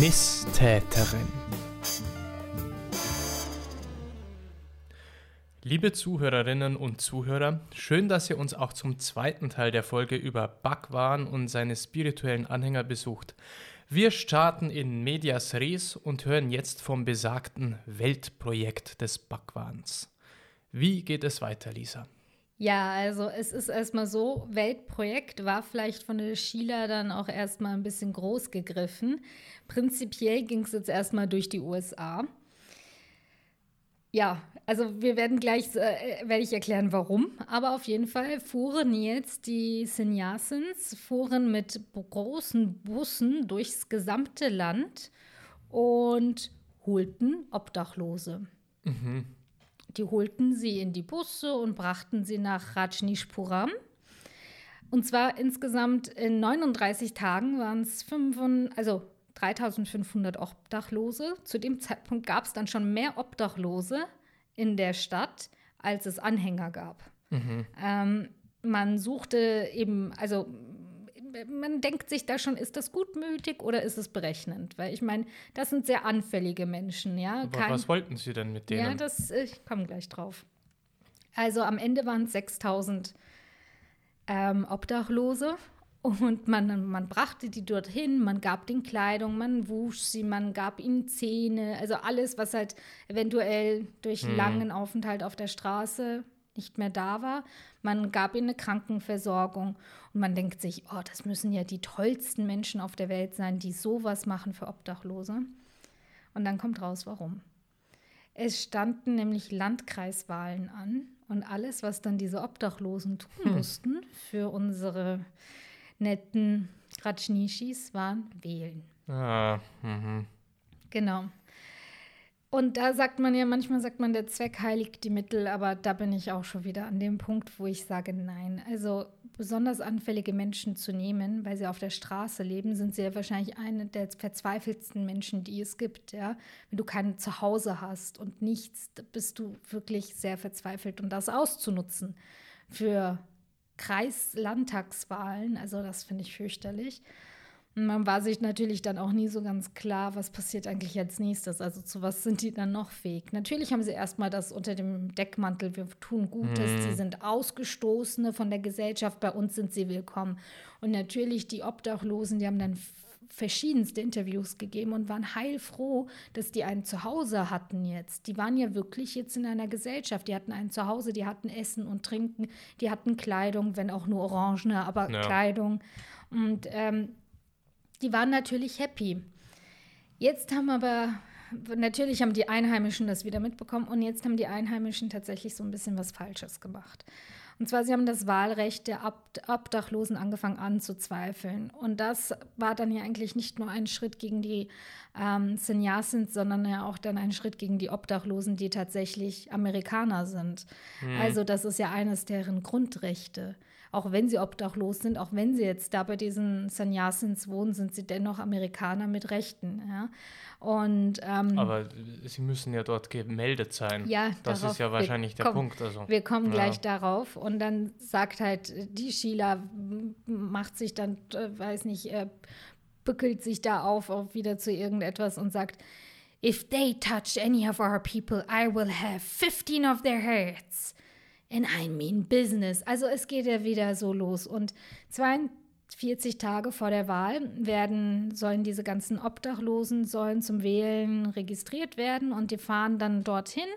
Misstäterin. Liebe Zuhörerinnen und Zuhörer, schön, dass ihr uns auch zum zweiten Teil der Folge über Bhagwan und seine spirituellen Anhänger besucht. Wir starten in Medias Res und hören jetzt vom besagten Weltprojekt des Bhagwans. Wie geht es weiter, Lisa? Ja, also es ist erstmal so, Weltprojekt war vielleicht von der Sheila dann auch erstmal ein bisschen groß gegriffen. Prinzipiell ging es jetzt erstmal durch die USA. Ja, also wir werden gleich, äh, werde ich erklären, warum. Aber auf jeden Fall fuhren jetzt die Sannyasins, fuhren mit großen Bussen durchs gesamte Land und holten Obdachlose. Mhm. Die holten sie in die Busse und brachten sie nach Rajnishpuram. Und zwar insgesamt in 39 Tagen waren es also 3500 Obdachlose. Zu dem Zeitpunkt gab es dann schon mehr Obdachlose in der Stadt, als es Anhänger gab. Mhm. Ähm, man suchte eben, also man denkt sich da schon, ist das gutmütig oder ist es berechnend? Weil ich meine, das sind sehr anfällige Menschen, ja. Aber Kein, was wollten Sie denn mit denen? Ja, das, ich komme gleich drauf. Also am Ende waren es 6000 ähm, Obdachlose und man, man brachte die dorthin, man gab den Kleidung, man wusch sie, man gab ihnen Zähne, also alles, was halt eventuell durch hm. langen Aufenthalt auf der Straße nicht mehr da war. Man gab ihnen eine Krankenversorgung und man denkt sich, oh, das müssen ja die tollsten Menschen auf der Welt sein, die sowas machen für Obdachlose. Und dann kommt raus, warum. Es standen nämlich Landkreiswahlen an und alles, was dann diese Obdachlosen tun hm. mussten für unsere netten Rajnishis, waren wählen. Ah, mhm. Genau. Und da sagt man ja, manchmal sagt man, der Zweck heiligt die Mittel, aber da bin ich auch schon wieder an dem Punkt, wo ich sage, nein. Also besonders anfällige Menschen zu nehmen, weil sie auf der Straße leben, sind sie ja wahrscheinlich eine der verzweifeltsten Menschen, die es gibt. Ja? Wenn du kein Zuhause hast und nichts, bist du wirklich sehr verzweifelt. Und das auszunutzen für Kreis-Landtagswahlen, also das finde ich fürchterlich. Man war sich natürlich dann auch nie so ganz klar, was passiert eigentlich als nächstes. Also zu was sind die dann noch fähig? Natürlich haben sie erstmal das unter dem Deckmantel, wir tun Gutes, mhm. sie sind Ausgestoßene von der Gesellschaft, bei uns sind sie willkommen. Und natürlich die Obdachlosen, die haben dann verschiedenste Interviews gegeben und waren heilfroh, dass die ein Zuhause hatten jetzt. Die waren ja wirklich jetzt in einer Gesellschaft. Die hatten ein Zuhause, die hatten Essen und Trinken, die hatten Kleidung, wenn auch nur orangene, aber ja. Kleidung. Und ähm, die waren natürlich happy. Jetzt haben aber, natürlich haben die Einheimischen das wieder mitbekommen und jetzt haben die Einheimischen tatsächlich so ein bisschen was Falsches gemacht. Und zwar, sie haben das Wahlrecht der Obdachlosen angefangen anzuzweifeln. Und das war dann ja eigentlich nicht nur ein Schritt gegen die ähm, Sannyasins, sondern ja auch dann ein Schritt gegen die Obdachlosen, die tatsächlich Amerikaner sind. Mhm. Also das ist ja eines deren Grundrechte auch wenn sie obdachlos sind, auch wenn sie jetzt da bei diesen Sannyasins wohnen, sind sie dennoch Amerikaner mit Rechten. Ja? Und, ähm, Aber sie müssen ja dort gemeldet sein. Ja, das ist ja wahrscheinlich der kommen, Punkt. Also, wir kommen ja. gleich darauf. Und dann sagt halt die Sheila, macht sich dann, äh, weiß nicht, äh, bückelt sich da auf, auf wieder zu irgendetwas und sagt, If they touch any of our people, I will have 15 of their heads and I mean business. Also es geht ja wieder so los. Und 42 Tage vor der Wahl werden, sollen diese ganzen Obdachlosen sollen zum Wählen registriert werden und die fahren dann dorthin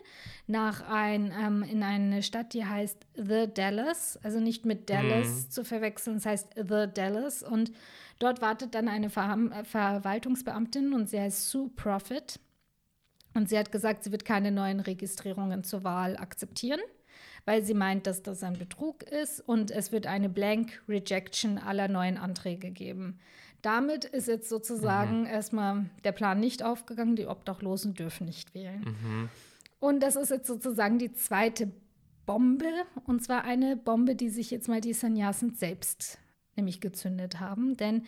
nach ein, ähm, in eine Stadt, die heißt The Dallas, also nicht mit Dallas mhm. zu verwechseln, es heißt The Dallas und dort wartet dann eine Ver Verwaltungsbeamtin und sie heißt Sue Profit. Und sie hat gesagt, sie wird keine neuen Registrierungen zur Wahl akzeptieren weil sie meint, dass das ein Betrug ist und es wird eine Blank Rejection aller neuen Anträge geben. Damit ist jetzt sozusagen mhm. erstmal der Plan nicht aufgegangen, die Obdachlosen dürfen nicht wählen. Mhm. Und das ist jetzt sozusagen die zweite Bombe, und zwar eine Bombe, die sich jetzt mal die Sannyasin selbst nämlich gezündet haben. Denn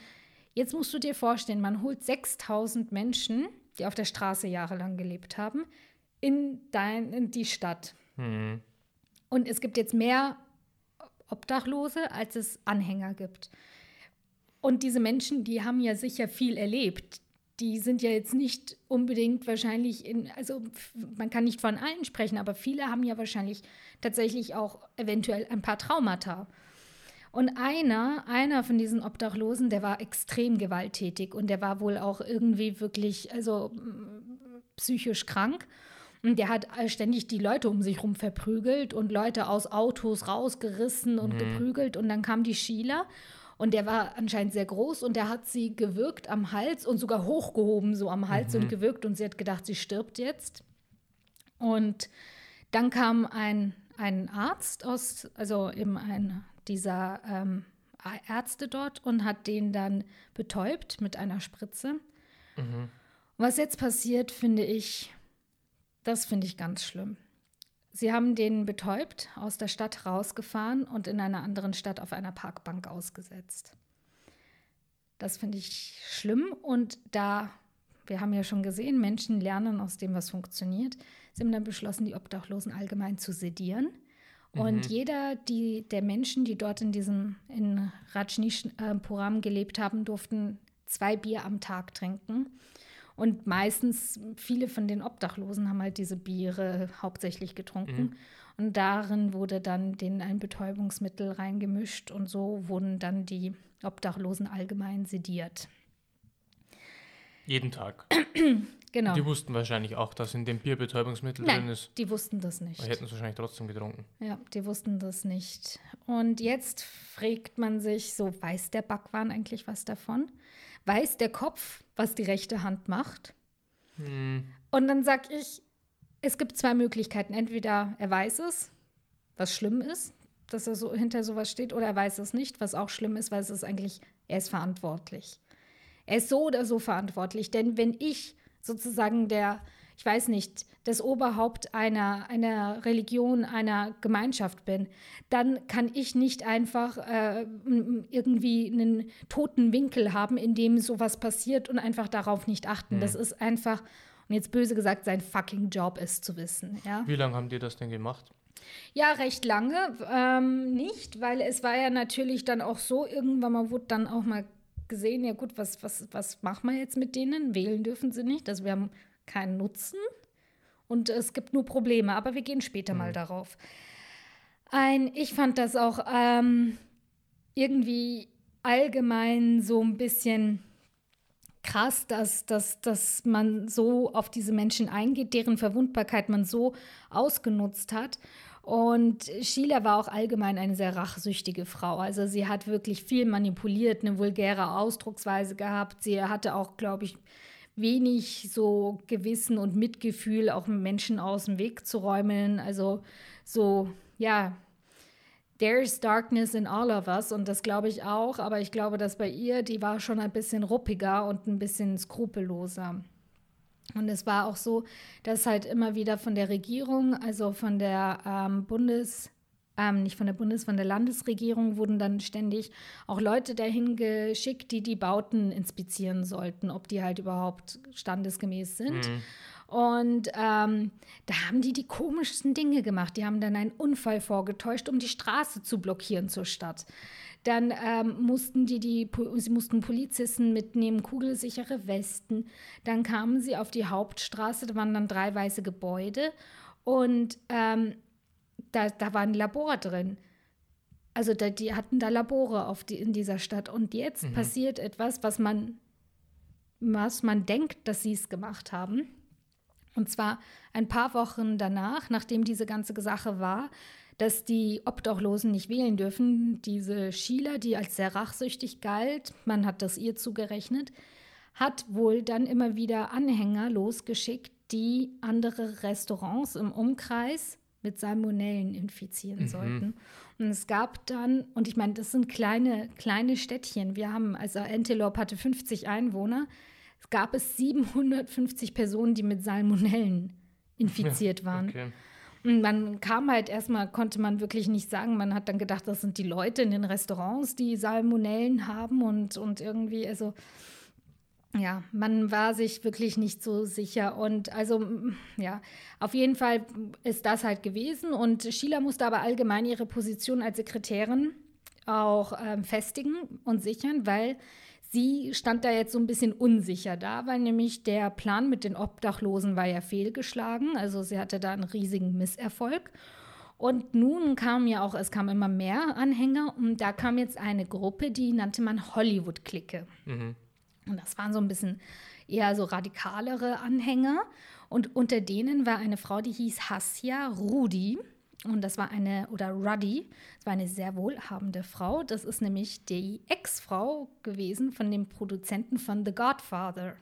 jetzt musst du dir vorstellen, man holt 6000 Menschen, die auf der Straße jahrelang gelebt haben, in, dein, in die Stadt. Mhm. Und es gibt jetzt mehr Obdachlose, als es Anhänger gibt. Und diese Menschen, die haben ja sicher viel erlebt. die sind ja jetzt nicht unbedingt wahrscheinlich in, also man kann nicht von allen sprechen, aber viele haben ja wahrscheinlich tatsächlich auch eventuell ein paar Traumata. Und einer, einer von diesen Obdachlosen, der war extrem gewalttätig und der war wohl auch irgendwie wirklich, also psychisch krank. Und der hat ständig die Leute um sich herum verprügelt und Leute aus Autos rausgerissen und mhm. geprügelt. Und dann kam die Sheila und der war anscheinend sehr groß und der hat sie gewürgt am Hals und sogar hochgehoben, so am Hals mhm. und gewürgt. Und sie hat gedacht, sie stirbt jetzt. Und dann kam ein, ein Arzt aus, also eben ein dieser ähm, Ärzte dort und hat den dann betäubt mit einer Spritze. Mhm. Was jetzt passiert, finde ich, das finde ich ganz schlimm. Sie haben den betäubt, aus der Stadt rausgefahren und in einer anderen Stadt auf einer Parkbank ausgesetzt. Das finde ich schlimm und da, wir haben ja schon gesehen, Menschen lernen aus dem, was funktioniert. Sie haben dann beschlossen, die Obdachlosen allgemein zu sedieren. Und mhm. jeder die, der Menschen, die dort in diesem in Rajneeshpuram gelebt haben, durften zwei Bier am Tag trinken. Und meistens, viele von den Obdachlosen haben halt diese Biere hauptsächlich getrunken. Mhm. Und darin wurde dann denen ein Betäubungsmittel reingemischt und so wurden dann die Obdachlosen allgemein sediert. Jeden Tag. genau. Die wussten wahrscheinlich auch, dass in dem Bier Betäubungsmittel Nein, drin ist. Die wussten das nicht. Die hätten es wahrscheinlich trotzdem getrunken. Ja, die wussten das nicht. Und jetzt fragt man sich, so weiß der Backwahn eigentlich was davon? Weiß der Kopf, was die rechte Hand macht. Hm. Und dann sag ich, es gibt zwei Möglichkeiten. Entweder er weiß es, was schlimm ist, dass er so hinter sowas steht, oder er weiß es nicht, was auch schlimm ist, weil es ist eigentlich, er ist verantwortlich. Er ist so oder so verantwortlich. Denn wenn ich sozusagen der ich weiß nicht, das Oberhaupt einer, einer Religion, einer Gemeinschaft bin, dann kann ich nicht einfach äh, irgendwie einen toten Winkel haben, in dem sowas passiert und einfach darauf nicht achten. Mhm. Das ist einfach, und jetzt böse gesagt, sein fucking Job ist zu wissen. Ja? Wie lange haben die das denn gemacht? Ja, recht lange. Ähm, nicht, weil es war ja natürlich dann auch so, irgendwann mal wurde dann auch mal gesehen, ja gut, was, was, was machen wir jetzt mit denen? Wählen dürfen sie nicht. Also wir haben keinen Nutzen und es gibt nur Probleme, aber wir gehen später mhm. mal darauf. Ein, ich fand das auch ähm, irgendwie allgemein so ein bisschen krass, dass, dass, dass man so auf diese Menschen eingeht, deren Verwundbarkeit man so ausgenutzt hat. Und Sheila war auch allgemein eine sehr rachsüchtige Frau. Also sie hat wirklich viel manipuliert, eine vulgäre Ausdrucksweise gehabt. Sie hatte auch, glaube ich, wenig so Gewissen und Mitgefühl, auch Menschen aus dem Weg zu räumen. Also so, ja, there's darkness in all of us und das glaube ich auch, aber ich glaube, dass bei ihr, die war schon ein bisschen ruppiger und ein bisschen skrupelloser. Und es war auch so, dass halt immer wieder von der Regierung, also von der ähm, Bundes- ähm, nicht von der Bundes-, von der Landesregierung wurden dann ständig auch Leute dahin geschickt, die die Bauten inspizieren sollten, ob die halt überhaupt standesgemäß sind. Mhm. Und ähm, da haben die die komischsten Dinge gemacht. Die haben dann einen Unfall vorgetäuscht, um die Straße zu blockieren zur Stadt. Dann ähm, mussten die, die, sie mussten Polizisten mitnehmen, kugelsichere Westen. Dann kamen sie auf die Hauptstraße, da waren dann drei weiße Gebäude. Und ähm, da, da war ein Labor drin. Also da, die hatten da Labore auf die, in dieser Stadt. Und jetzt mhm. passiert etwas, was man, was man denkt, dass sie es gemacht haben. Und zwar ein paar Wochen danach, nachdem diese ganze Sache war, dass die Obdachlosen nicht wählen dürfen. Diese Sheila, die als sehr rachsüchtig galt, man hat das ihr zugerechnet, hat wohl dann immer wieder Anhänger losgeschickt, die andere Restaurants im Umkreis mit Salmonellen infizieren mhm. sollten. Und es gab dann, und ich meine, das sind kleine, kleine Städtchen. Wir haben, also Antelope hatte 50 Einwohner. Es gab es 750 Personen, die mit Salmonellen infiziert waren. Okay. Und man kam halt erstmal, konnte man wirklich nicht sagen. Man hat dann gedacht, das sind die Leute in den Restaurants, die Salmonellen haben und, und irgendwie, also ja, man war sich wirklich nicht so sicher. Und also, ja, auf jeden Fall ist das halt gewesen. Und Sheila musste aber allgemein ihre Position als Sekretärin auch ähm, festigen und sichern, weil sie stand da jetzt so ein bisschen unsicher da, weil nämlich der Plan mit den Obdachlosen war ja fehlgeschlagen. Also sie hatte da einen riesigen Misserfolg. Und nun kam ja auch, es kamen immer mehr Anhänger und da kam jetzt eine Gruppe, die nannte man Hollywood-Clique. Mhm. Und das waren so ein bisschen eher so radikalere Anhänger. Und unter denen war eine Frau, die hieß Hassia Rudi. Und das war eine, oder Ruddy, das war eine sehr wohlhabende Frau. Das ist nämlich die Ex-Frau gewesen von dem Produzenten von The Godfather.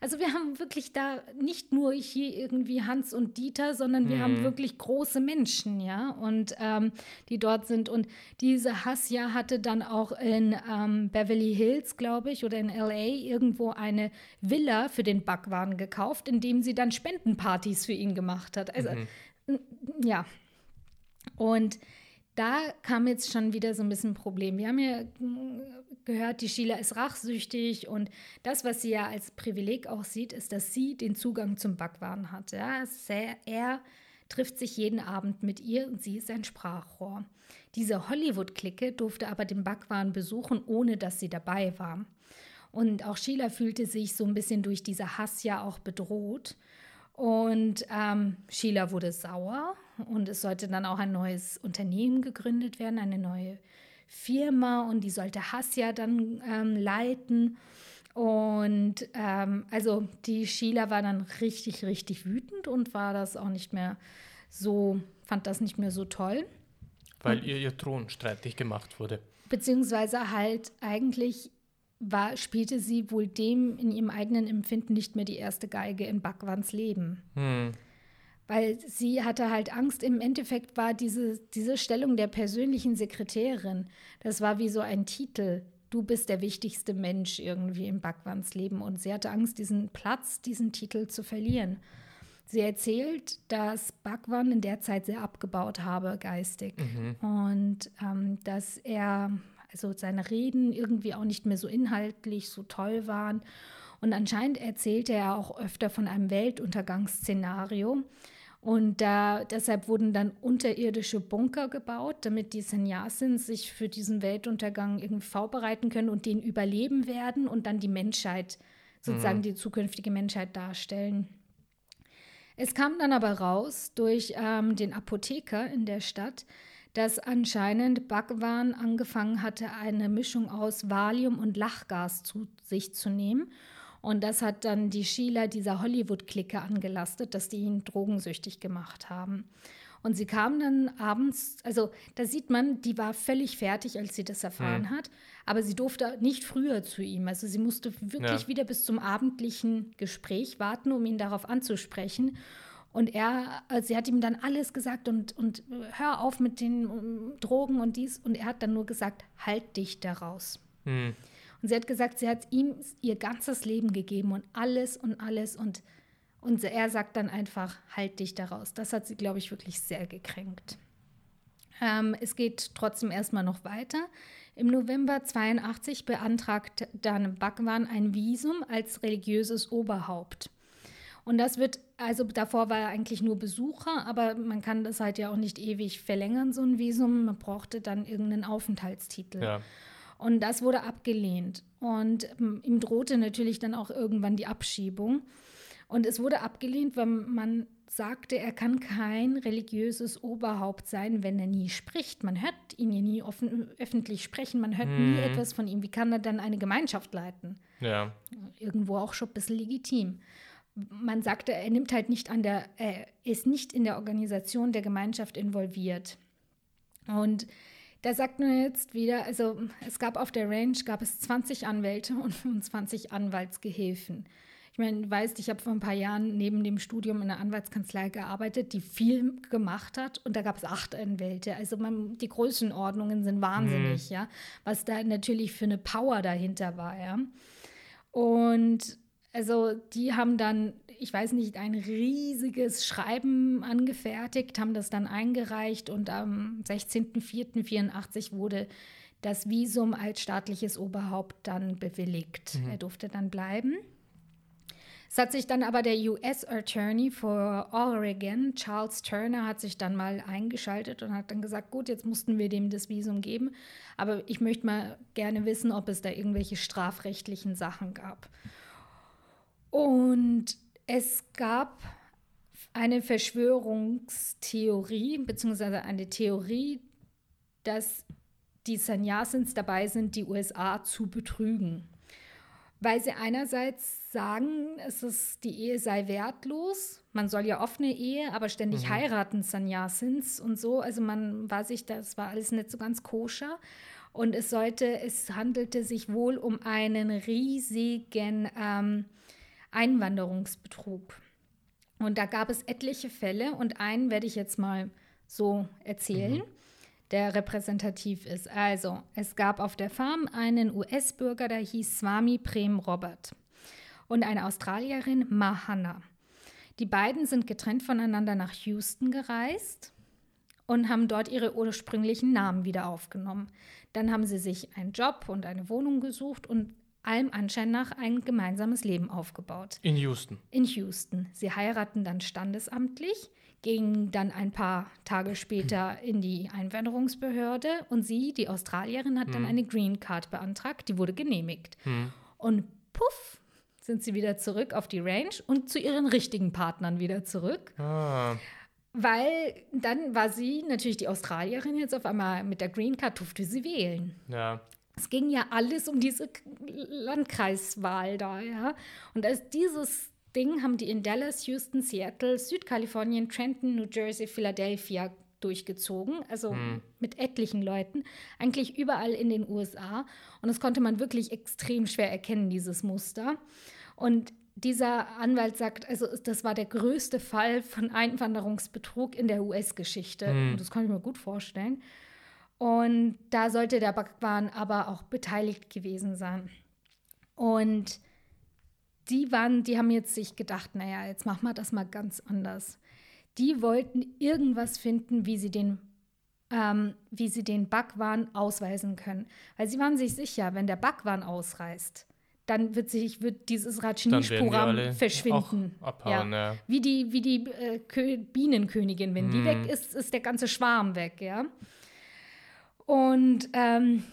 Also wir haben wirklich da nicht nur hier irgendwie Hans und Dieter, sondern wir mhm. haben wirklich große Menschen, ja, und ähm, die dort sind. Und diese Hassia hatte dann auch in ähm, Beverly Hills, glaube ich, oder in LA irgendwo eine Villa für den Backwaren gekauft, in dem sie dann Spendenpartys für ihn gemacht hat. Also mhm. ja, und da kam jetzt schon wieder so ein bisschen ein Problem. Wir haben ja gehört, die Sheila ist rachsüchtig und das, was sie ja als Privileg auch sieht, ist, dass sie den Zugang zum Backwaren hat. Ja? Er, er trifft sich jeden Abend mit ihr und sie ist ein Sprachrohr. Diese Hollywood-Clique durfte aber den Backwaren besuchen, ohne dass sie dabei war. Und auch Sheila fühlte sich so ein bisschen durch diese Hass ja auch bedroht. Und ähm, Sheila wurde sauer und es sollte dann auch ein neues Unternehmen gegründet werden, eine neue Firma und die sollte Hassia dann ähm, leiten. Und ähm, also die Sheila war dann richtig, richtig wütend und war das auch nicht mehr so, fand das nicht mehr so toll. Weil ihr ihr Thron streitig gemacht wurde. Beziehungsweise halt eigentlich war, spielte sie wohl dem in ihrem eigenen Empfinden nicht mehr die erste Geige in Bhagwans Leben. Hm. Weil sie hatte halt Angst, im Endeffekt war diese, diese Stellung der persönlichen Sekretärin, das war wie so ein Titel. Du bist der wichtigste Mensch irgendwie in Bhagwans Leben. Und sie hatte Angst, diesen Platz, diesen Titel zu verlieren. Sie erzählt, dass Bhagwan in der Zeit sehr abgebaut habe, geistig. Mhm. Und ähm, dass er also seine Reden irgendwie auch nicht mehr so inhaltlich so toll waren. Und anscheinend erzählte er auch öfter von einem Weltuntergangsszenario. Und da, deshalb wurden dann unterirdische Bunker gebaut, damit die Sannyasins sich für diesen Weltuntergang irgendwie vorbereiten können und den überleben werden und dann die Menschheit, sozusagen mhm. die zukünftige Menschheit darstellen. Es kam dann aber raus durch ähm, den Apotheker in der Stadt, dass anscheinend Bhagwan angefangen hatte, eine Mischung aus Valium und Lachgas zu sich zu nehmen. Und das hat dann die Sheila dieser Hollywood-Clique angelastet, dass die ihn drogensüchtig gemacht haben. Und sie kam dann abends, also da sieht man, die war völlig fertig, als sie das erfahren mhm. hat, aber sie durfte nicht früher zu ihm. Also sie musste wirklich ja. wieder bis zum abendlichen Gespräch warten, um ihn darauf anzusprechen. Und er, also sie hat ihm dann alles gesagt und, und hör auf mit den Drogen und dies. Und er hat dann nur gesagt, halt dich daraus. Hm. Und sie hat gesagt, sie hat ihm ihr ganzes Leben gegeben und alles und alles. Und, und er sagt dann einfach, halt dich daraus. Das hat sie, glaube ich, wirklich sehr gekränkt. Ähm, es geht trotzdem erstmal noch weiter. Im November 82 beantragt dann Bhagwan ein Visum als religiöses Oberhaupt. Und das wird, also davor war er eigentlich nur Besucher, aber man kann das halt ja auch nicht ewig verlängern, so ein Visum. Man brauchte dann irgendeinen Aufenthaltstitel. Ja. Und das wurde abgelehnt. Und ähm, ihm drohte natürlich dann auch irgendwann die Abschiebung. Und es wurde abgelehnt, weil man sagte, er kann kein religiöses Oberhaupt sein, wenn er nie spricht. Man hört ihn ja nie offen, öffentlich sprechen, man hört hm. nie mhm. etwas von ihm. Wie kann er dann eine Gemeinschaft leiten? Ja. Irgendwo auch schon ein bisschen legitim man sagte, er nimmt halt nicht an der, er ist nicht in der Organisation der Gemeinschaft involviert. Und da sagt man jetzt wieder, also es gab auf der Range gab es 20 Anwälte und 25 Anwaltsgehilfen. Ich meine, du weißt, ich habe vor ein paar Jahren neben dem Studium in einer Anwaltskanzlei gearbeitet, die viel gemacht hat und da gab es acht Anwälte. Also man, die Größenordnungen sind wahnsinnig, mhm. ja, was da natürlich für eine Power dahinter war, ja. Und also die haben dann, ich weiß nicht, ein riesiges Schreiben angefertigt, haben das dann eingereicht und am 16.04.84 wurde das Visum als staatliches Oberhaupt dann bewilligt. Mhm. Er durfte dann bleiben. Es hat sich dann aber der US Attorney for Oregon, Charles Turner, hat sich dann mal eingeschaltet und hat dann gesagt, gut, jetzt mussten wir dem das Visum geben, aber ich möchte mal gerne wissen, ob es da irgendwelche strafrechtlichen Sachen gab. Und es gab eine Verschwörungstheorie, beziehungsweise eine Theorie, dass die Sanyasins dabei sind, die USA zu betrügen. Weil sie einerseits sagen, es ist, die Ehe sei wertlos. Man soll ja offene Ehe, aber ständig mhm. heiraten Sanyasins und so. Also man war sich, das war alles nicht so ganz koscher. Und es sollte, es handelte sich wohl um einen riesigen ähm, Einwanderungsbetrug. Und da gab es etliche Fälle und einen werde ich jetzt mal so erzählen. Mhm der repräsentativ ist. Also, es gab auf der Farm einen US-Bürger, der hieß Swami Prem Robert und eine Australierin, Mahana. Die beiden sind getrennt voneinander nach Houston gereist und haben dort ihre ursprünglichen Namen wieder aufgenommen. Dann haben sie sich einen Job und eine Wohnung gesucht und allem Anschein nach ein gemeinsames Leben aufgebaut. In Houston. In Houston. Sie heiraten dann standesamtlich ging dann ein paar Tage später in die Einwanderungsbehörde und sie, die Australierin, hat dann hm. eine Green Card beantragt, die wurde genehmigt. Hm. Und puff, sind sie wieder zurück auf die Range und zu ihren richtigen Partnern wieder zurück. Ah. Weil dann war sie natürlich die Australierin jetzt auf einmal mit der Green Card durfte sie wählen. Ja. Es ging ja alles um diese Landkreiswahl da, ja. Und als dieses Ding haben die in Dallas, Houston, Seattle, Südkalifornien, Trenton, New Jersey, Philadelphia durchgezogen, also hm. mit etlichen Leuten, eigentlich überall in den USA. Und das konnte man wirklich extrem schwer erkennen, dieses Muster. Und dieser Anwalt sagt, also das war der größte Fall von Einwanderungsbetrug in der US-Geschichte. Hm. Und das kann ich mir gut vorstellen. Und da sollte der Bhagwan aber auch beteiligt gewesen sein. Und die waren, die haben jetzt sich gedacht, naja, jetzt machen wir das mal ganz anders. Die wollten irgendwas finden, wie sie den, ähm, wie sie den Backwahn ausweisen können. Weil sie waren sich sicher, wenn der Backwahn ausreißt, dann wird sich wird dieses Rajneesh-Programm verschwinden. Abhauen, ja. Ja. Wie die, wie die äh, Bienenkönigin, wenn hm. die mhm. weg ist, ist der ganze Schwarm weg, ja. Und ähm,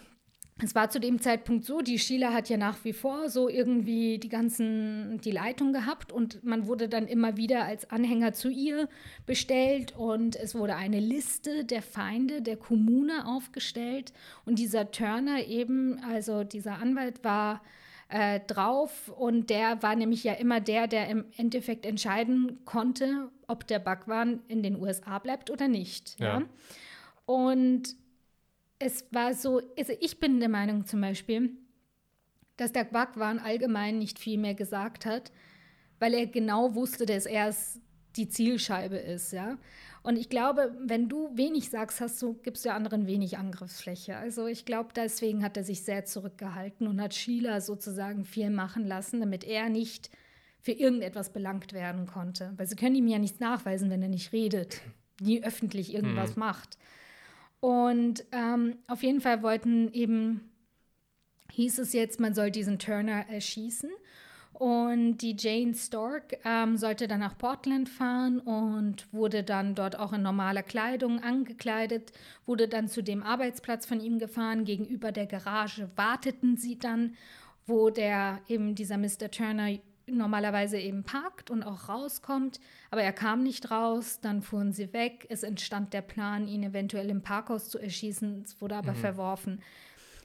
es war zu dem Zeitpunkt so, die Sheila hat ja nach wie vor so irgendwie die ganzen, die Leitung gehabt und man wurde dann immer wieder als Anhänger zu ihr bestellt und es wurde eine Liste der Feinde der Kommune aufgestellt und dieser Turner eben, also dieser Anwalt war äh, drauf und der war nämlich ja immer der, der im Endeffekt entscheiden konnte, ob der Bhagwan in den USA bleibt oder nicht. Ja. ja? Und es war so, also ich bin der Meinung zum Beispiel, dass der Bhagwan allgemein nicht viel mehr gesagt hat, weil er genau wusste, dass er die Zielscheibe ist, ja. Und ich glaube, wenn du wenig sagst, hast du, gibst du anderen wenig Angriffsfläche. Also ich glaube, deswegen hat er sich sehr zurückgehalten und hat Sheila sozusagen viel machen lassen, damit er nicht für irgendetwas belangt werden konnte. Weil sie können ihm ja nichts nachweisen, wenn er nicht redet, nie öffentlich irgendwas mhm. macht. Und ähm, auf jeden Fall wollten eben, hieß es jetzt, man soll diesen Turner erschießen. Und die Jane Stork ähm, sollte dann nach Portland fahren und wurde dann dort auch in normaler Kleidung angekleidet, wurde dann zu dem Arbeitsplatz von ihm gefahren. Gegenüber der Garage warteten sie dann, wo der eben dieser Mr. Turner normalerweise eben parkt und auch rauskommt, aber er kam nicht raus, dann fuhren sie weg. Es entstand der Plan, ihn eventuell im Parkhaus zu erschießen, es wurde aber mhm. verworfen.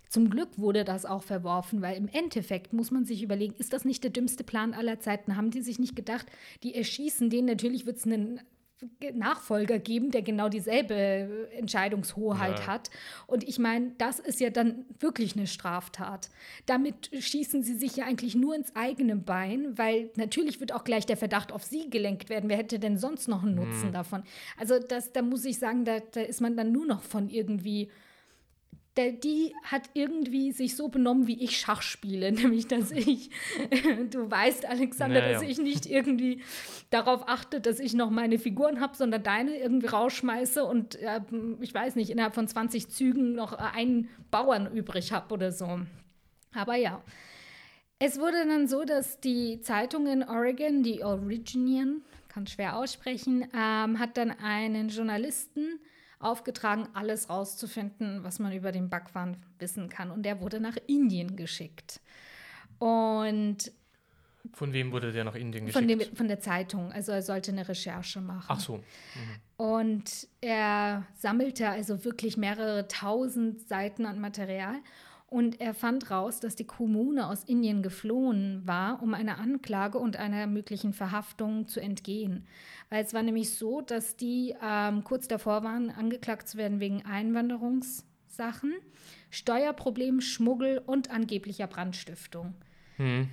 Zum Glück wurde das auch verworfen, weil im Endeffekt muss man sich überlegen, ist das nicht der dümmste Plan aller Zeiten? Haben die sich nicht gedacht, die erschießen den, natürlich wird es einen Nachfolger geben, der genau dieselbe Entscheidungshoheit ja. hat. Und ich meine, das ist ja dann wirklich eine Straftat. Damit schießen sie sich ja eigentlich nur ins eigene Bein, weil natürlich wird auch gleich der Verdacht auf sie gelenkt werden. Wer hätte denn sonst noch einen Nutzen mhm. davon? Also das, da muss ich sagen, da, da ist man dann nur noch von irgendwie der, die hat irgendwie sich so benommen, wie ich Schach spiele. Nämlich, dass ich, du weißt, Alexander, naja. dass ich nicht irgendwie darauf achte, dass ich noch meine Figuren habe, sondern deine irgendwie rausschmeiße und äh, ich weiß nicht, innerhalb von 20 Zügen noch einen Bauern übrig habe oder so. Aber ja. Es wurde dann so, dass die Zeitung in Oregon, die Originian, kann schwer aussprechen, ähm, hat dann einen Journalisten aufgetragen, alles rauszufinden, was man über den Bhagwan wissen kann. Und der wurde nach Indien geschickt. Und von wem wurde der nach Indien geschickt? Von, dem, von der Zeitung. Also er sollte eine Recherche machen. Ach so. Mhm. Und er sammelte also wirklich mehrere tausend Seiten an Material. Und er fand raus, dass die Kommune aus Indien geflohen war, um einer Anklage und einer möglichen Verhaftung zu entgehen. Weil es war nämlich so, dass die ähm, kurz davor waren, angeklagt zu werden wegen Einwanderungssachen, Steuerproblem, Schmuggel und angeblicher Brandstiftung. Hm.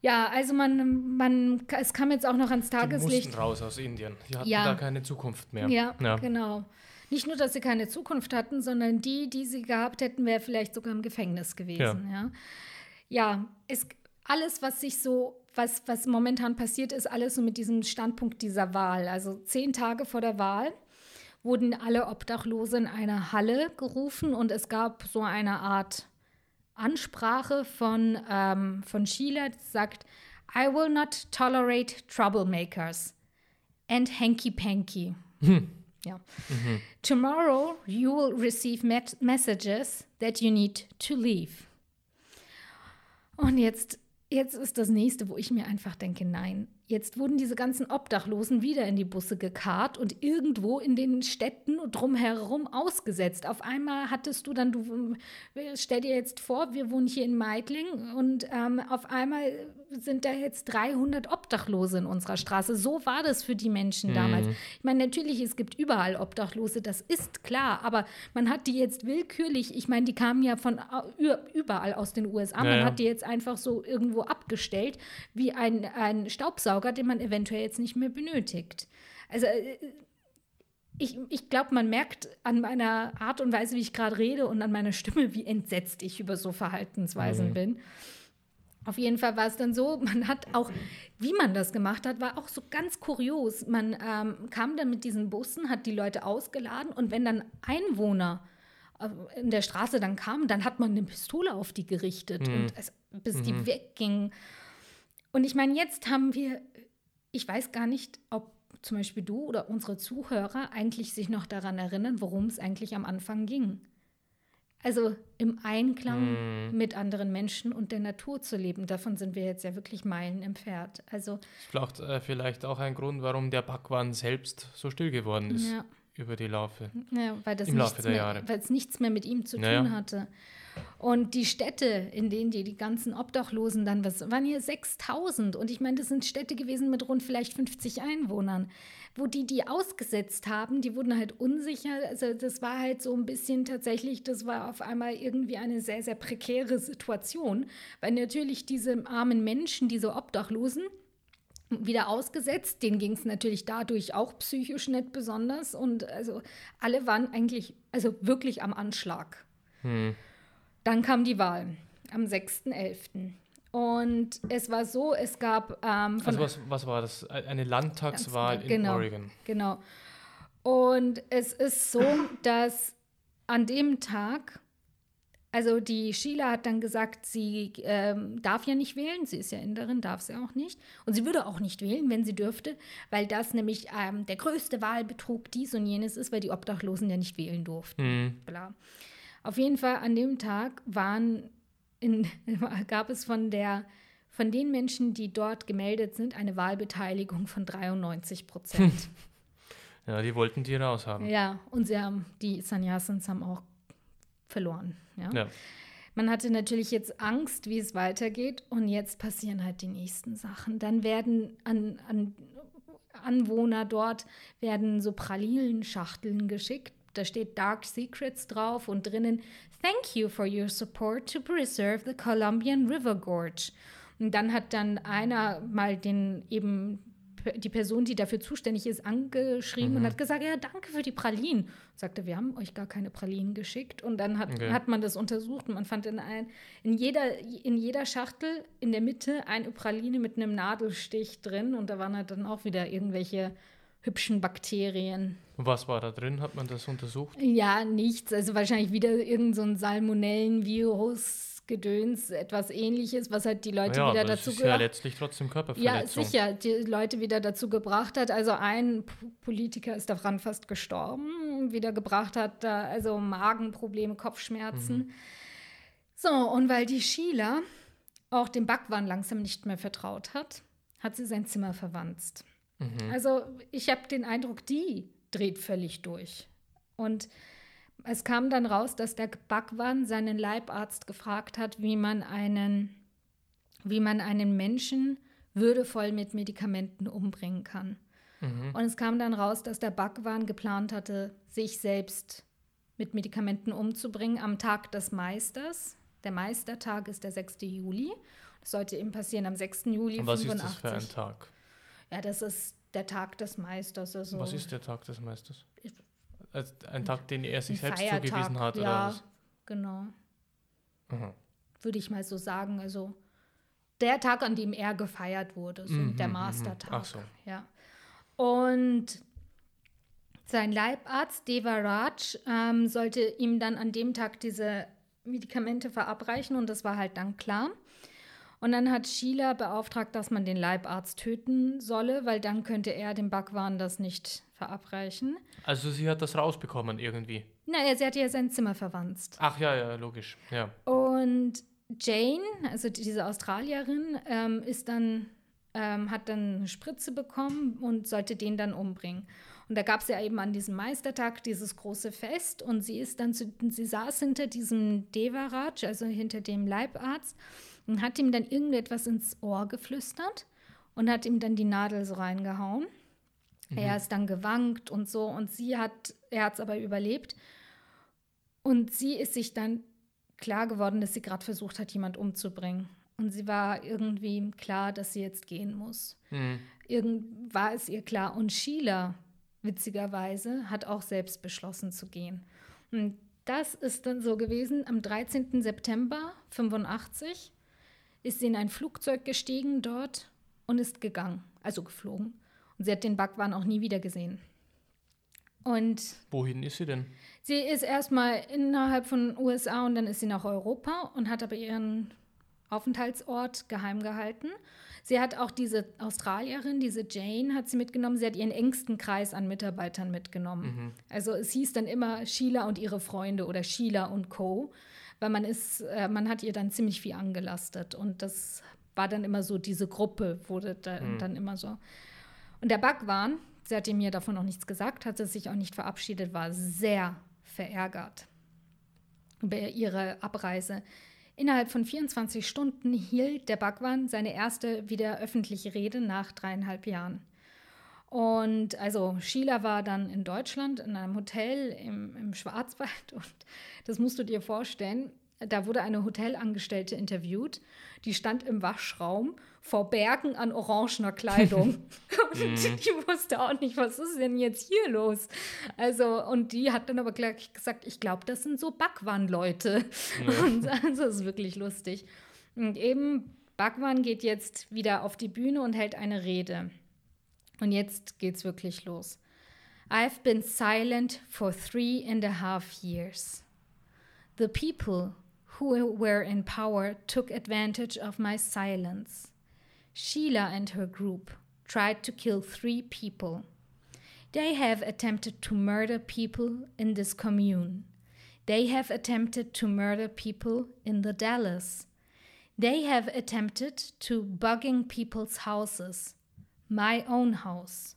Ja, also man, man, es kam jetzt auch noch ans Tageslicht. Die mussten raus aus Indien. Die hatten ja. da keine Zukunft mehr. Ja, ja, genau. Nicht nur, dass sie keine Zukunft hatten, sondern die, die sie gehabt hätten, wäre vielleicht sogar im Gefängnis gewesen. Ja, ja. ja es, alles, was sich so, was, was momentan passiert ist, alles so mit diesem Standpunkt dieser Wahl. Also zehn Tage vor der Wahl wurden alle Obdachlose in eine Halle gerufen und es gab so eine Art Ansprache von, ähm, von Sheila, die sagt, I will not tolerate troublemakers and hanky-panky. Hm. Ja. Mhm. Tomorrow you will receive messages that you need to leave. Und jetzt, jetzt ist das nächste, wo ich mir einfach denke, nein, Jetzt wurden diese ganzen Obdachlosen wieder in die Busse gekarrt und irgendwo in den Städten und drumherum ausgesetzt. Auf einmal hattest du dann, du stell dir jetzt vor, wir wohnen hier in Meidling und ähm, auf einmal sind da jetzt 300 Obdachlose in unserer Straße. So war das für die Menschen mhm. damals. Ich meine, natürlich, es gibt überall Obdachlose, das ist klar, aber man hat die jetzt willkürlich, ich meine, die kamen ja von überall aus den USA, man ja, hat die jetzt einfach so irgendwo abgestellt, wie ein, ein Staubsauger Staubsauger, den man eventuell jetzt nicht mehr benötigt. Also äh, ich, ich glaube, man merkt an meiner Art und Weise, wie ich gerade rede und an meiner Stimme, wie entsetzt ich über so Verhaltensweisen mhm. bin. Auf jeden Fall war es dann so, man hat auch, wie man das gemacht hat, war auch so ganz kurios. Man ähm, kam dann mit diesen Bussen, hat die Leute ausgeladen und wenn dann Einwohner äh, in der Straße dann kamen, dann hat man eine Pistole auf die gerichtet, mhm. und es, bis mhm. die weggingen. Und ich meine, jetzt haben wir, ich weiß gar nicht, ob zum Beispiel du oder unsere Zuhörer eigentlich sich noch daran erinnern, worum es eigentlich am Anfang ging. Also im Einklang mm. mit anderen Menschen und der Natur zu leben. Davon sind wir jetzt ja wirklich Meilen entfernt. Also vielleicht, äh, vielleicht auch ein Grund, warum der Backwand selbst so still geworden ist ja. über die Laufe. Ja, weil das im Laufe der mehr, Jahre. Weil es nichts mehr mit ihm zu naja. tun hatte. Und die Städte, in denen die, die ganzen Obdachlosen dann, was waren hier 6000? Und ich meine, das sind Städte gewesen mit rund vielleicht 50 Einwohnern, wo die die ausgesetzt haben, die wurden halt unsicher. Also das war halt so ein bisschen tatsächlich, das war auf einmal irgendwie eine sehr, sehr prekäre Situation, weil natürlich diese armen Menschen, diese Obdachlosen, wieder ausgesetzt. Denen ging es natürlich dadurch auch psychisch nicht besonders. Und also alle waren eigentlich, also wirklich am Anschlag. Hm. Dann kam die Wahl am 6.11. Und es war so, es gab. Ähm, also, was, was war das? Eine Landtagswahl in genau, Oregon. Genau. Und es ist so, dass an dem Tag, also die Sheila hat dann gesagt, sie ähm, darf ja nicht wählen, sie ist ja Inderin, darf sie auch nicht. Und sie würde auch nicht wählen, wenn sie dürfte, weil das nämlich ähm, der größte Wahlbetrug dies und jenes ist, weil die Obdachlosen ja nicht wählen durften. Mhm. Bla. Auf jeden Fall an dem Tag waren in, gab es von der von den Menschen, die dort gemeldet sind, eine Wahlbeteiligung von 93 Prozent. ja, die wollten die raushaben. Ja, und sie haben, die Sanyasins haben auch verloren. Ja? ja. Man hatte natürlich jetzt Angst, wie es weitergeht, und jetzt passieren halt die nächsten Sachen. Dann werden an, an Anwohner dort werden so Pralinenschachteln geschickt da steht Dark Secrets drauf und drinnen Thank you for your support to preserve the Colombian River Gorge. Und dann hat dann einer mal den eben die Person, die dafür zuständig ist, angeschrieben mhm. und hat gesagt, ja, danke für die Pralinen. Und sagte, wir haben euch gar keine Pralinen geschickt. Und dann hat, okay. hat man das untersucht und man fand in, ein, in, jeder, in jeder Schachtel in der Mitte eine Praline mit einem Nadelstich drin. Und da waren halt dann auch wieder irgendwelche hübschen Bakterien. Was war da drin? Hat man das untersucht? Ja, nichts. Also wahrscheinlich wieder irgendein so Salmonellenvirus, Gedöns, etwas ähnliches, was halt die Leute ja, wieder aber dazu es ist ja letztlich trotzdem Körperverletzung. Ja, sicher, die Leute wieder dazu gebracht hat. Also ein Politiker ist daran fast gestorben, wieder gebracht hat, da, also Magenprobleme, Kopfschmerzen. So, und weil die Sheila auch dem Backwaren langsam nicht mehr vertraut hat, hat sie sein Zimmer verwanzt. Also ich habe den Eindruck, die dreht völlig durch. Und es kam dann raus, dass der Backwaren seinen Leibarzt gefragt hat, wie man einen, wie man einen Menschen würdevoll mit Medikamenten umbringen kann. Und es kam dann raus, dass der Backwaren geplant hatte, sich selbst mit Medikamenten umzubringen am Tag des Meisters. Der Meistertag ist der 6. Juli. Das sollte eben passieren am 6. Juli Und was ist 85. das für ein Tag? Ja, das ist der Tag des Meisters. Also Was ist der Tag des Meisters? Also ein Tag, den er sich selbst zugewiesen hat, ja, oder was? genau. Aha. Würde ich mal so sagen. Also der Tag, an dem er gefeiert wurde, so Mhm, der mhm. Mastertag. Ach so. Ja. Und sein Leibarzt, Deva Raj, ähm, sollte ihm dann an dem Tag diese Medikamente verabreichen und das war halt dann klar. Und dann hat Sheila beauftragt, dass man den Leibarzt töten solle, weil dann könnte er dem Bhagwan das nicht verabreichen. Also sie hat das rausbekommen irgendwie. Naja, sie hat ja sein Zimmer verwanzt. Ach ja, ja, logisch. Ja. Und Jane, also diese Australierin, ähm, ist dann, ähm, hat dann eine Spritze bekommen und sollte den dann umbringen. Und da gab es ja eben an diesem Meistertag dieses große Fest und sie ist dann zu, sie saß hinter diesem Devaraj, also hinter dem Leibarzt, und hat ihm dann irgendetwas ins Ohr geflüstert und hat ihm dann die Nadel so reingehauen. Er ist dann gewankt und so und sie hat, er hat es aber überlebt. Und sie ist sich dann klar geworden, dass sie gerade versucht hat, jemand umzubringen. Und sie war irgendwie klar, dass sie jetzt gehen muss. Mhm. Irgend war es ihr klar. Und Sheila, witzigerweise, hat auch selbst beschlossen zu gehen. Und das ist dann so gewesen. Am 13. September 85 ist sie in ein Flugzeug gestiegen dort und ist gegangen, also geflogen. Und sie hat den Bhagwan auch nie wieder gesehen. Und Wohin ist sie denn? Sie ist erstmal innerhalb von USA und dann ist sie nach Europa und hat aber ihren Aufenthaltsort geheim gehalten. Sie hat auch diese Australierin, diese Jane, hat sie mitgenommen. Sie hat ihren engsten Kreis an Mitarbeitern mitgenommen. Also es hieß dann immer Sheila und ihre Freunde oder Sheila und Co., weil man ist, äh, man hat ihr dann ziemlich viel angelastet und das war dann immer so diese Gruppe wurde da, dann immer so. Und der Bhagwan, sie hat mir davon noch nichts gesagt, hatte sich auch nicht verabschiedet, war sehr verärgert über ihre Abreise. Innerhalb von 24 Stunden hielt der Bhagwan seine erste wieder öffentliche Rede nach dreieinhalb Jahren. Und also Sheila war dann in Deutschland in einem Hotel im, im Schwarzwald und das musst du dir vorstellen. Da wurde eine Hotelangestellte interviewt, die stand im Waschraum vor Bergen an orangener Kleidung. und die wusste auch nicht, was ist denn jetzt hier los? Also, und die hat dann aber gleich gesagt, ich glaube, das sind so Backwaren-Leute. Und also, das ist wirklich lustig. Und eben, Bhagwan geht jetzt wieder auf die Bühne und hält eine Rede. Und jetzt geht's wirklich los. I've been silent for three and a half years. The people who were in power took advantage of my silence. Sheila and her group tried to kill three people. They have attempted to murder people in this commune. They have attempted to murder people in the Dallas. They have attempted to bugging people's houses. My own house.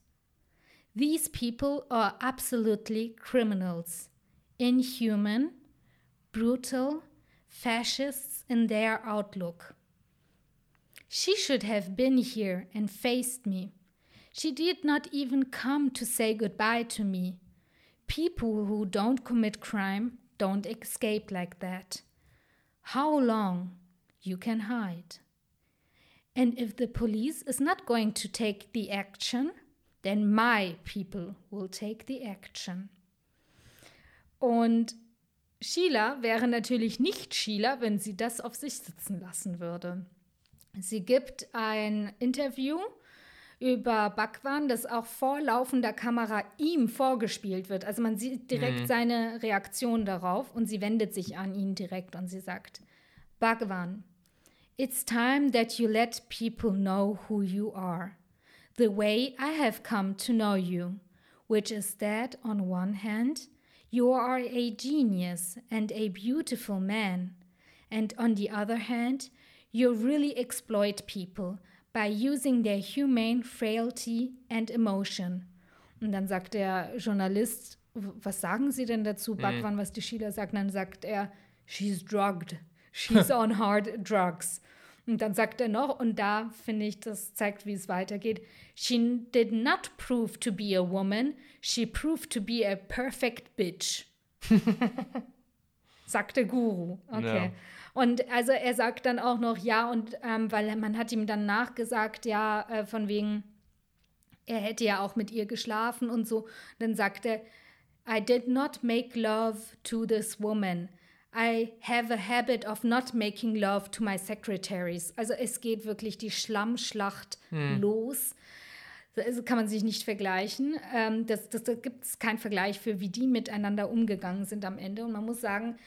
These people are absolutely criminals, inhuman, brutal, fascists in their outlook. She should have been here and faced me. She did not even come to say goodbye to me. People who don't commit crime don't escape like that. How long you can hide? And if the police is not going to take the action, then my people will take the action. Und Sheila wäre natürlich nicht Sheila, wenn sie das auf sich sitzen lassen würde. Sie gibt ein Interview über Bhagwan, das auch vor laufender Kamera ihm vorgespielt wird. Also man sieht direkt seine Reaktion darauf und sie wendet sich an ihn direkt und sie sagt, Bhagavan, it's time that you let people know who you are, the way I have come to know you, which is that on one hand, you are a genius and a beautiful man, and on the other hand, you really exploit people by using their humane frailty and emotion. Und dann sagt der Journalist, was sagen Sie denn dazu, Bhagwan, was die Sheila sagt? Und dann sagt er, she's drugged. She's on hard drugs. Und dann sagt er noch, und da finde ich, das zeigt, wie es weitergeht. She did not prove to be a woman, she proved to be a perfect bitch. sagt der Guru. Okay. Ja. Und also er sagt dann auch noch, ja, und ähm, weil man hat ihm dann nachgesagt, ja, äh, von wegen, er hätte ja auch mit ihr geschlafen und so. Dann sagt er, I did not make love to this woman. I have a habit of not making love to my secretaries. Also es geht wirklich die Schlammschlacht hm. los. Also kann man sich nicht vergleichen. Ähm, das, das, da gibt es keinen Vergleich für, wie die miteinander umgegangen sind am Ende. Und man muss sagen,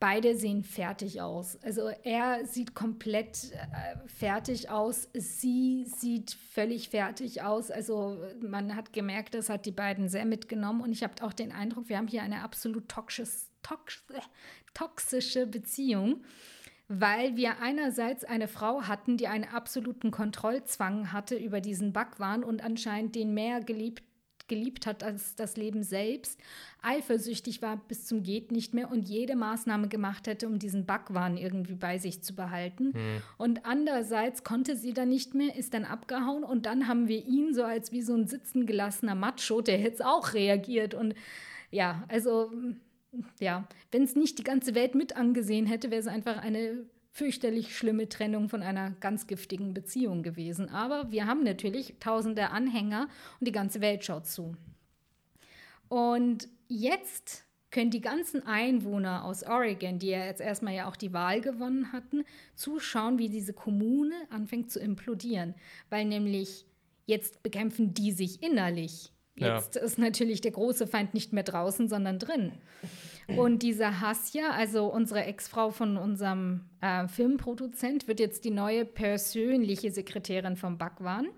beide sehen fertig aus. Also er sieht komplett äh, fertig aus, sie sieht völlig fertig aus. Also man hat gemerkt, das hat die beiden sehr mitgenommen. Und ich habe auch den Eindruck, wir haben hier eine absolut toxische, tox toxische Beziehung, weil wir einerseits eine Frau hatten, die einen absoluten Kontrollzwang hatte über diesen Backwahn und anscheinend den mehr geliebt geliebt hat als das Leben selbst, eifersüchtig war bis zum geht nicht mehr und jede Maßnahme gemacht hätte, um diesen Backwahn irgendwie bei sich zu behalten. Hm. Und andererseits konnte sie dann nicht mehr, ist dann abgehauen und dann haben wir ihn so als wie so ein sitzen gelassener Macho, der jetzt auch reagiert und ja, also ja, wenn es nicht die ganze Welt mit angesehen hätte, wäre es einfach eine fürchterlich schlimme Trennung von einer ganz giftigen Beziehung gewesen. Aber wir haben natürlich tausende Anhänger und die ganze Welt schaut zu. Und jetzt können die ganzen Einwohner aus Oregon, die ja jetzt erstmal ja auch die Wahl gewonnen hatten, zuschauen, wie diese Kommune anfängt zu implodieren. Weil nämlich jetzt bekämpfen die sich innerlich. Jetzt ja. ist natürlich der große Feind nicht mehr draußen, sondern drin. Und diese Hasja, also unsere Ex-Frau von unserem äh, Filmproduzent, wird jetzt die neue persönliche Sekretärin vom Bhagwan.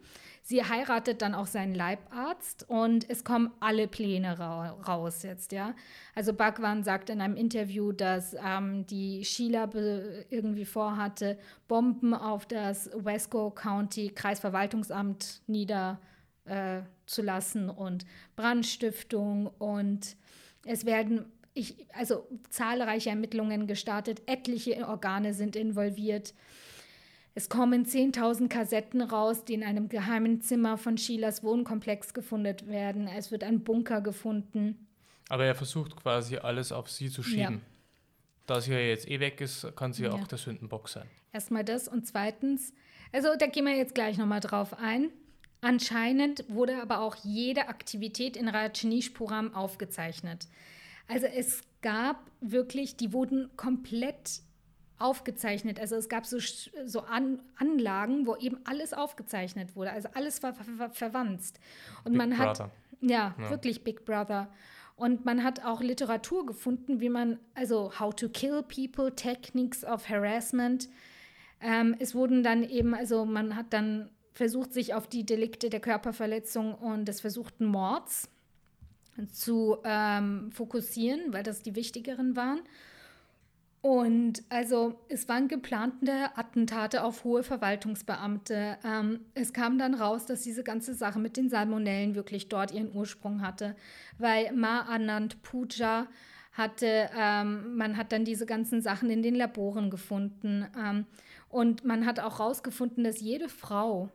Sie heiratet dann auch seinen Leibarzt und es kommen alle Pläne ra raus jetzt, ja. Also Bhagwan sagt in einem Interview, dass ähm, die Sheila irgendwie vorhatte, Bomben auf das Wesco County Kreisverwaltungsamt niederzulassen äh, und Brandstiftung und es werden ich, also zahlreiche Ermittlungen gestartet, etliche Organe sind involviert. Es kommen 10.000 Kassetten raus, die in einem geheimen Zimmer von Sheilas Wohnkomplex gefunden werden. Es wird ein Bunker gefunden. Aber er versucht quasi alles auf sie zu schieben. Ja. Da sie ja jetzt eh weg ist, kann sie ja auch der Sündenbock sein. Erstmal das und zweitens, also da gehen wir jetzt gleich nochmal drauf ein. Anscheinend wurde aber auch jede Aktivität in Rajneeshpuram aufgezeichnet. Also es gab wirklich, die wurden komplett aufgezeichnet. Also es gab so, so An Anlagen, wo eben alles aufgezeichnet wurde. Also alles war ver ver verwandt. Und Big man Brother. hat ja, ja, wirklich Big Brother. Und man hat auch Literatur gefunden, wie man, also How to Kill People, Techniques of Harassment. Ähm, es wurden dann eben, also man hat dann versucht, sich auf die Delikte der Körperverletzung und des versuchten Mords zu ähm, fokussieren, weil das die wichtigeren waren. Und also es waren geplante Attentate auf hohe Verwaltungsbeamte. Ähm, es kam dann raus, dass diese ganze Sache mit den Salmonellen wirklich dort ihren Ursprung hatte, weil Ma Anand Puja hatte, ähm, man hat dann diese ganzen Sachen in den Laboren gefunden. Ähm, und man hat auch herausgefunden, dass jede Frau,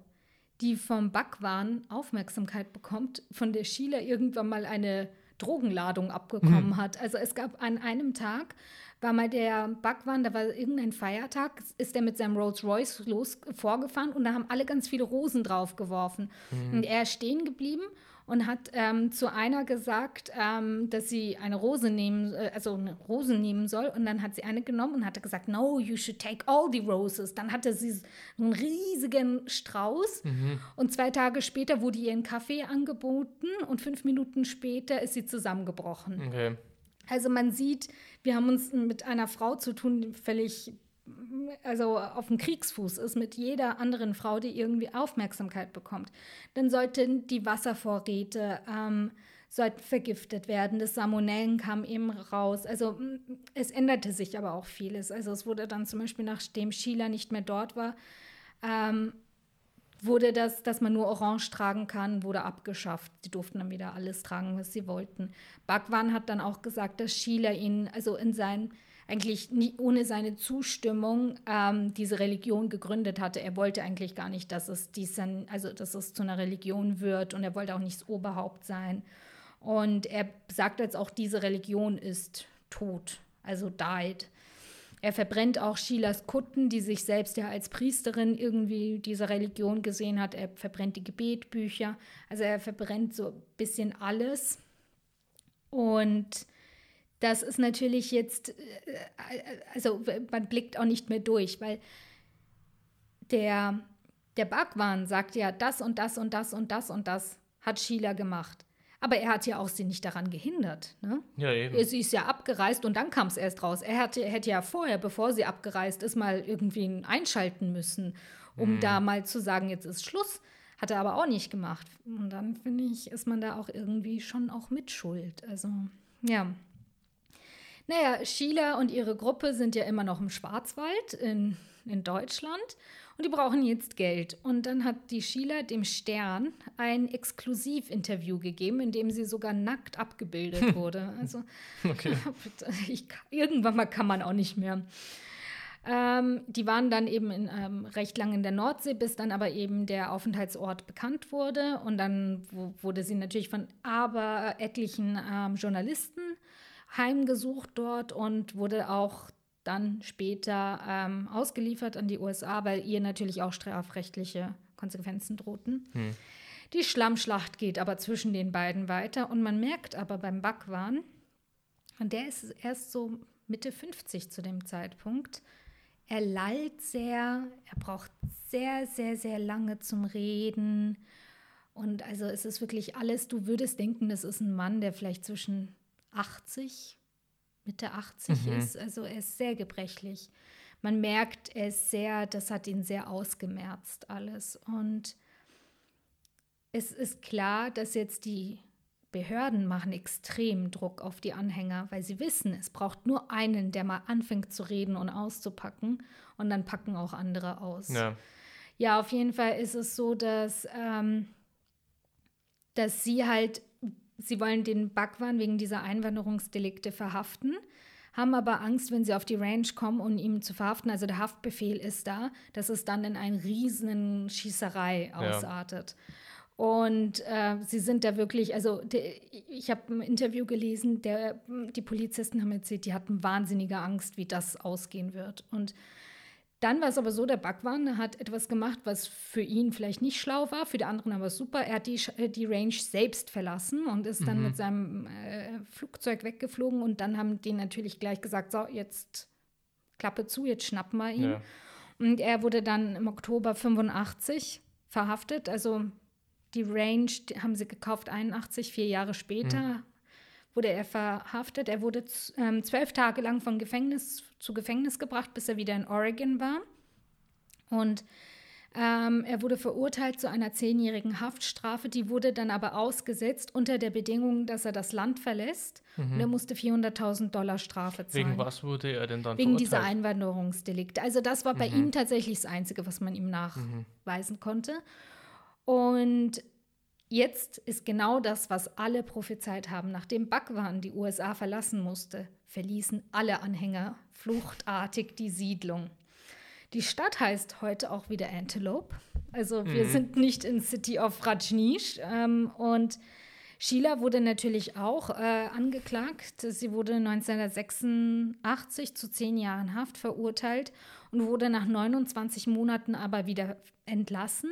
die vom Backwaren Aufmerksamkeit bekommt, von der Sheila irgendwann mal eine Drogenladung abgekommen mhm. hat. Also es gab an einem Tag, war mal der Backwaren, da war irgendein Feiertag, ist er mit seinem Rolls Royce los vorgefahren und da haben alle ganz viele Rosen draufgeworfen. Mhm. Und er ist stehen geblieben und hat ähm, zu einer gesagt, ähm, dass sie eine Rose nehmen, äh, also eine Rose nehmen soll. Und dann hat sie eine genommen und hatte gesagt, no, you should take all the roses. Dann hatte sie einen riesigen Strauß. Mhm. Und zwei Tage später wurde ihr ein Kaffee angeboten und fünf Minuten später ist sie zusammengebrochen. Okay. Also man sieht, wir haben uns mit einer Frau zu tun, die völlig also auf dem Kriegsfuß ist mit jeder anderen Frau, die irgendwie Aufmerksamkeit bekommt. Dann sollten die Wasservorräte ähm, sollten vergiftet werden. Das Salmonellen kam eben raus. Also es änderte sich aber auch vieles. Also es wurde dann zum Beispiel, nachdem Sheila nicht mehr dort war, ähm, wurde das, dass man nur Orange tragen kann, wurde abgeschafft. Sie durften dann wieder alles tragen, was sie wollten. Bhagwan hat dann auch gesagt, dass Sheila ihn, also in seinen eigentlich nie, ohne seine Zustimmung ähm, diese Religion gegründet hatte. Er wollte eigentlich gar nicht, dass es, diesen, also, dass es zu einer Religion wird und er wollte auch nicht das Oberhaupt sein. Und er sagt jetzt auch, diese Religion ist tot, also died. Er verbrennt auch Sheilas Kutten, die sich selbst ja als Priesterin irgendwie dieser Religion gesehen hat. Er verbrennt die Gebetbücher. Also er verbrennt so ein bisschen alles. Und das ist natürlich jetzt, äh, also man blickt auch nicht mehr durch, weil der, der Bhagwan sagt ja, das und das und das und das und das hat Sheila gemacht. Aber er hat ja auch sie nicht daran gehindert. Ne? Ja, eben. Sie ist ja abgereist und dann kam es erst raus. Er hatte, hätte ja vorher, bevor sie abgereist ist, mal irgendwie einschalten müssen, um mhm. da mal zu sagen, jetzt ist Schluss. Hat er aber auch nicht gemacht. Und dann finde ich, ist man da auch irgendwie schon auch mitschuld. Also, ja. Naja, Sheila und ihre Gruppe sind ja immer noch im Schwarzwald in, in Deutschland und die brauchen jetzt Geld. Und dann hat die Sheila dem Stern ein Exklusivinterview gegeben, in dem sie sogar nackt abgebildet wurde. Also okay. ich, irgendwann mal kann man auch nicht mehr. Ähm, die waren dann eben in, ähm, recht lang in der Nordsee, bis dann aber eben der Aufenthaltsort bekannt wurde. Und dann wurde sie natürlich von aber etlichen ähm, Journalisten heimgesucht dort und wurde auch dann später ähm, ausgeliefert an die USA, weil ihr natürlich auch strafrechtliche Konsequenzen drohten. Hm. Die Schlammschlacht geht aber zwischen den beiden weiter und man merkt aber beim Backwahn, und der ist erst so Mitte 50 zu dem Zeitpunkt, er lallt sehr, er braucht sehr, sehr, sehr lange zum Reden. Und also es ist wirklich alles, du würdest denken, das ist ein Mann, der vielleicht zwischen 80, Mitte 80 mhm. ist. Also er ist sehr gebrechlich. Man merkt, er ist sehr, das hat ihn sehr ausgemerzt alles. Und es ist klar, dass jetzt die Behörden machen extrem Druck auf die Anhänger, weil sie wissen, es braucht nur einen, der mal anfängt zu reden und auszupacken und dann packen auch andere aus. Ja, ja auf jeden Fall ist es so, dass, ähm, dass sie halt sie wollen den Bhagwan wegen dieser Einwanderungsdelikte verhaften, haben aber Angst, wenn sie auf die Range kommen und um ihn zu verhaften, also der Haftbefehl ist da, dass es dann in eine riesen Schießerei ausartet. Ja. Und äh, sie sind da wirklich, also de, ich habe ein Interview gelesen, der, die Polizisten haben erzählt, die hatten wahnsinnige Angst, wie das ausgehen wird. Und dann war es aber so, der Bhagwan hat etwas gemacht, was für ihn vielleicht nicht schlau war, für die anderen aber super. Er hat die, äh, die Range selbst verlassen und ist dann mhm. mit seinem äh, Flugzeug weggeflogen und dann haben die natürlich gleich gesagt, so, jetzt Klappe zu, jetzt schnappen wir ihn. Ja. Und er wurde dann im Oktober 85 verhaftet, also die Range die haben sie gekauft 81, vier Jahre später. Mhm wurde er verhaftet. Er wurde ähm, zwölf Tage lang von Gefängnis zu Gefängnis gebracht, bis er wieder in Oregon war. Und ähm, er wurde verurteilt zu einer zehnjährigen Haftstrafe. Die wurde dann aber ausgesetzt unter der Bedingung, dass er das Land verlässt. Mhm. Und er musste 400.000 Dollar Strafe zahlen. Wegen was wurde er denn dann Wegen verurteilt? dieser Einwanderungsdelikte. Also das war bei mhm. ihm tatsächlich das Einzige, was man ihm nachweisen mhm. konnte. Und Jetzt ist genau das, was alle prophezeit haben. Nachdem Bhagwan die USA verlassen musste, verließen alle Anhänger fluchtartig die Siedlung. Die Stadt heißt heute auch wieder Antelope. Also wir mhm. sind nicht in City of Rajneesh. Ähm, und Sheila wurde natürlich auch äh, angeklagt. Sie wurde 1986 zu zehn Jahren Haft verurteilt und wurde nach 29 Monaten aber wieder entlassen.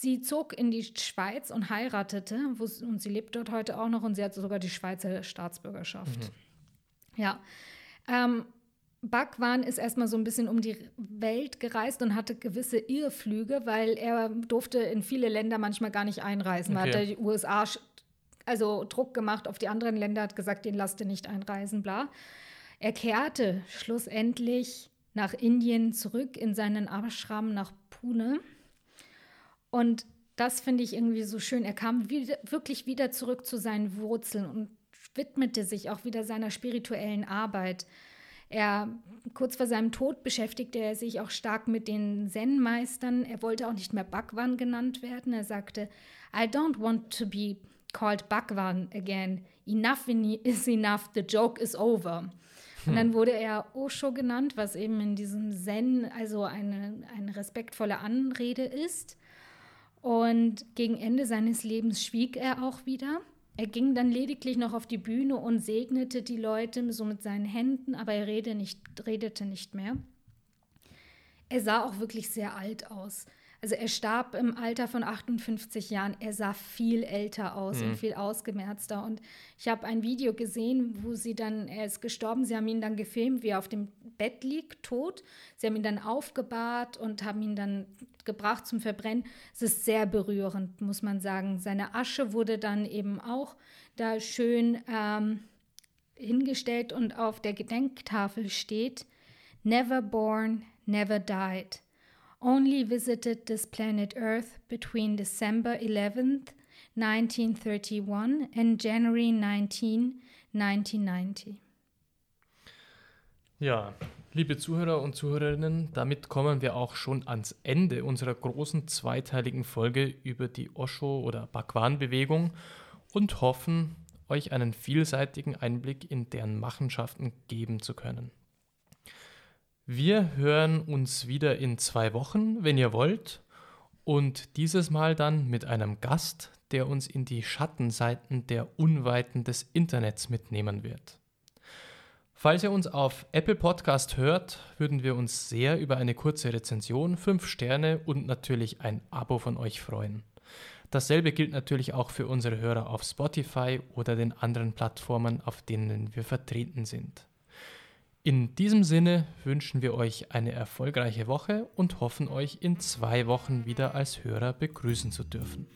Sie zog in die Schweiz und heiratete wo, und sie lebt dort heute auch noch und sie hat sogar die Schweizer Staatsbürgerschaft. Mhm. Ja. Ähm, Bhagwan ist erstmal so ein bisschen um die Welt gereist und hatte gewisse Irrflüge, weil er durfte in viele Länder manchmal gar nicht einreisen. Okay. Man hat die USA also Druck gemacht auf die anderen Länder, hat gesagt, den lasst ihr nicht einreisen, bla. Er kehrte schlussendlich nach Indien zurück in seinen Ashram nach Pune. Und das finde ich irgendwie so schön. Er kam wieder, wirklich wieder zurück zu seinen Wurzeln und widmete sich auch wieder seiner spirituellen Arbeit. Er, kurz vor seinem Tod beschäftigte er sich auch stark mit den Zen-Meistern. Er wollte auch nicht mehr Bhagwan genannt werden. Er sagte, I don't want to be called Bhagwan again. Enough is enough, the joke is over. Und dann hm. wurde er Osho genannt, was eben in diesem Zen also eine, eine respektvolle Anrede ist. Und gegen Ende seines Lebens schwieg er auch wieder. Er ging dann lediglich noch auf die Bühne und segnete die Leute so mit seinen Händen, aber er redete nicht, redete nicht mehr. Er sah auch wirklich sehr alt aus. Also er starb im Alter von 58 Jahren. Er sah viel älter aus mhm. und viel ausgemerzter. Und ich habe ein Video gesehen, wo sie dann, er ist gestorben, sie haben ihn dann gefilmt, wie er auf dem Bett liegt, tot. Sie haben ihn dann aufgebahrt und haben ihn dann gebracht zum Verbrennen. Es ist sehr berührend, muss man sagen. Seine Asche wurde dann eben auch da schön ähm, hingestellt und auf der Gedenktafel steht, Never born, never died only visited this planet Earth between December 11th, 1931 and January 19, 1990. Ja, liebe Zuhörer und Zuhörerinnen, damit kommen wir auch schon ans Ende unserer großen zweiteiligen Folge über die Osho- oder Bhagwan-Bewegung und hoffen, euch einen vielseitigen Einblick in deren Machenschaften geben zu können. Wir hören uns wieder in zwei Wochen, wenn ihr wollt. Und dieses Mal dann mit einem Gast, der uns in die Schattenseiten der Unweiten des Internets mitnehmen wird. Falls ihr uns auf Apple Podcast hört, würden wir uns sehr über eine kurze Rezension, fünf Sterne und natürlich ein Abo von euch freuen. Dasselbe gilt natürlich auch für unsere Hörer auf Spotify oder den anderen Plattformen, auf denen wir vertreten sind. In diesem Sinne wünschen wir euch eine erfolgreiche Woche und hoffen euch in zwei Wochen wieder als Hörer begrüßen zu dürfen.